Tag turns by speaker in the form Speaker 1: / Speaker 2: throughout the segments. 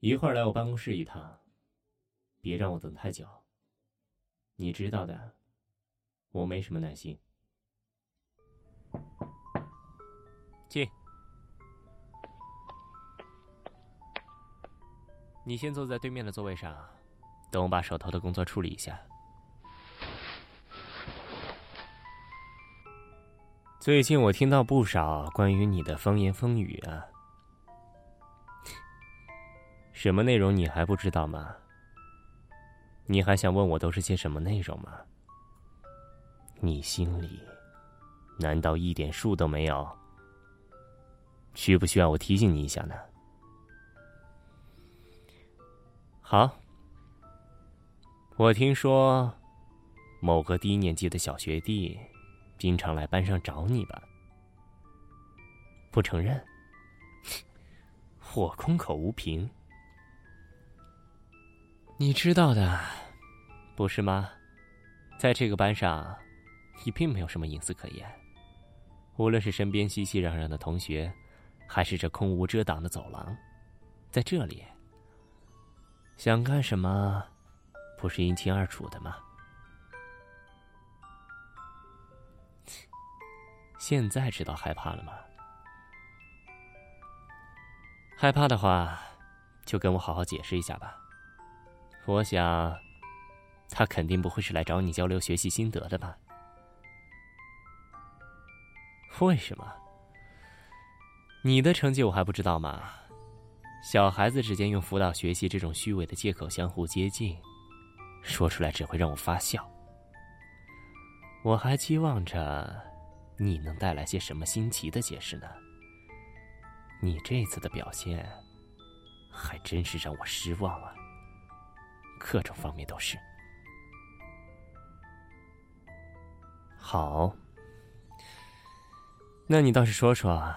Speaker 1: 一会儿来我办公室一趟，别让我等太久。你知道的，我没什么耐心。进。你先坐在对面的座位上，等我把手头的工作处理一下。最近我听到不少关于你的风言风语啊，什么内容你还不知道吗？你还想问我都是些什么内容吗？你心里难道一点数都没有？需不需要我提醒你一下呢？好，我听说某个低年级的小学弟经常来班上找你吧？不承认？我空口无凭。你知道的，不是吗？在这个班上，你并没有什么隐私可言。无论是身边熙熙攘攘的同学，还是这空无遮挡的走廊，在这里。想干什么，不是一清二楚的吗？现在知道害怕了吗？害怕的话，就跟我好好解释一下吧。我想，他肯定不会是来找你交流学习心得的吧？为什么？你的成绩我还不知道吗？小孩子之间用辅导学习这种虚伪的借口相互接近，说出来只会让我发笑。我还期望着你能带来些什么新奇的解释呢。你这次的表现还真是让我失望啊，各种方面都是。好，那你倒是说说，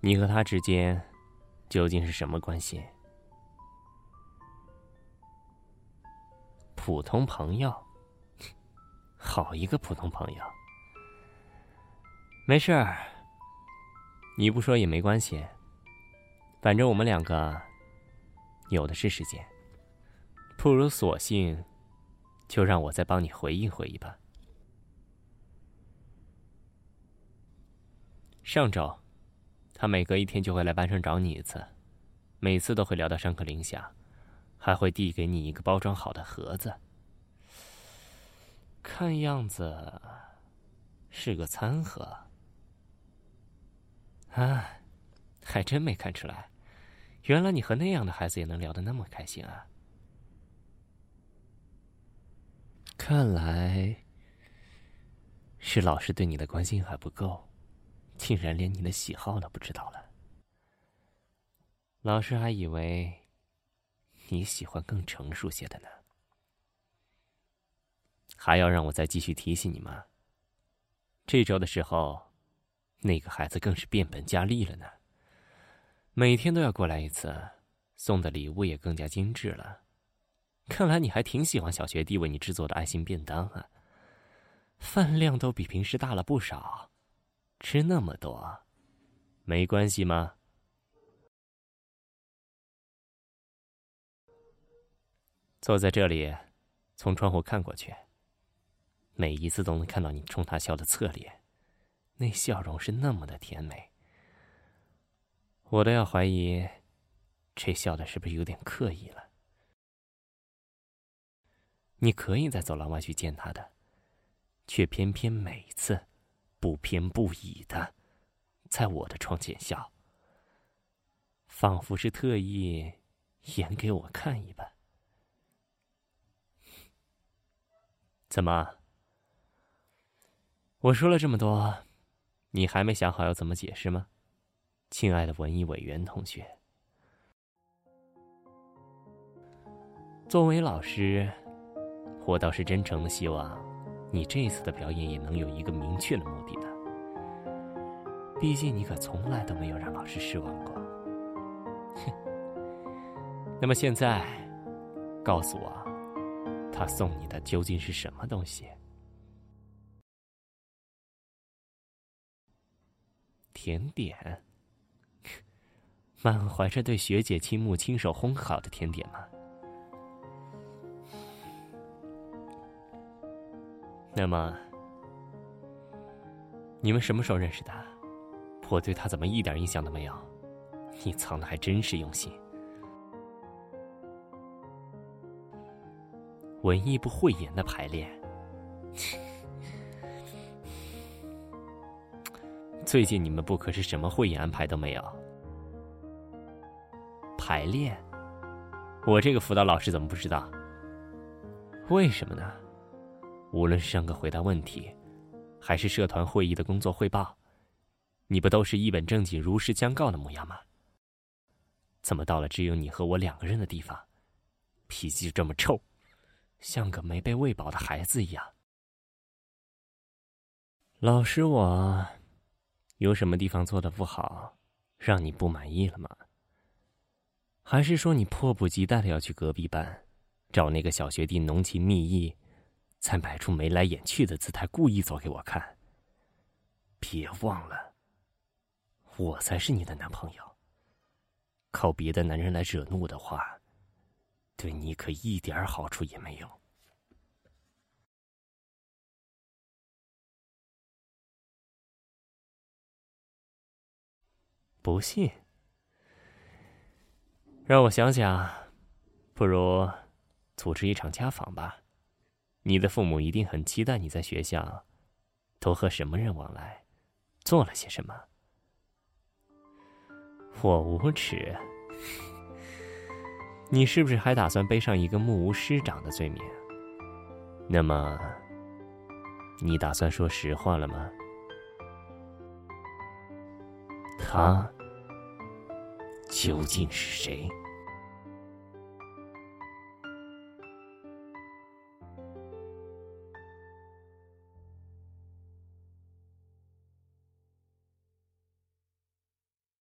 Speaker 1: 你和他之间。究竟是什么关系？普通朋友，好一个普通朋友。没事儿，你不说也没关系。反正我们两个有的是时间，不如索性就让我再帮你回忆回忆吧。上周。他每隔一天就会来班上找你一次，每次都会聊到上课铃响，还会递给你一个包装好的盒子。看样子是个餐盒。啊，还真没看出来，原来你和那样的孩子也能聊得那么开心啊！看来是老师对你的关心还不够。竟然连你的喜好都不知道了，老师还以为你喜欢更成熟些的呢。还要让我再继续提醒你吗？这周的时候，那个孩子更是变本加厉了呢，每天都要过来一次，送的礼物也更加精致了。看来你还挺喜欢小学弟为你制作的爱心便当啊，饭量都比平时大了不少。吃那么多，没关系吗？坐在这里，从窗户看过去，每一次都能看到你冲他笑的侧脸，那笑容是那么的甜美，我都要怀疑，这笑的是不是有点刻意了？你可以在走廊外去见他的，却偏偏每次。不偏不倚的，在我的窗前笑，仿佛是特意演给我看一般。怎么？我说了这么多，你还没想好要怎么解释吗，亲爱的文艺委员同学？作为老师，我倒是真诚的希望。你这次的表演也能有一个明确的目的的，毕竟你可从来都没有让老师失望过。哼，那么现在，告诉我，他送你的究竟是什么东西？甜点？满怀着对学姐倾慕、亲手烘好的甜点吗？那么，你们什么时候认识的？我对他怎么一点印象都没有？你藏的还真是用心。文艺部汇演的排练，最近你们部可是什么会演安排都没有。排练，我这个辅导老师怎么不知道？为什么呢？无论是上课回答问题，还是社团会议的工作汇报，你不都是一本正经、如实相告的模样吗？怎么到了只有你和我两个人的地方，脾气就这么臭？像个没被喂饱的孩子一样。老师，我有什么地方做的不好，让你不满意了吗？还是说你迫不及待的要去隔壁班，找那个小学弟浓情蜜意，才摆出眉来眼去的姿态，故意做给我看？别忘了，我才是你的男朋友。靠别的男人来惹怒的话。对你可一点好处也没有。不信？让我想想，不如组织一场家访吧。你的父母一定很期待你在学校都和什么人往来，做了些什么。我无耻。你是不是还打算背上一个目无师长的罪名？那么，你打算说实话了吗？他究竟是谁？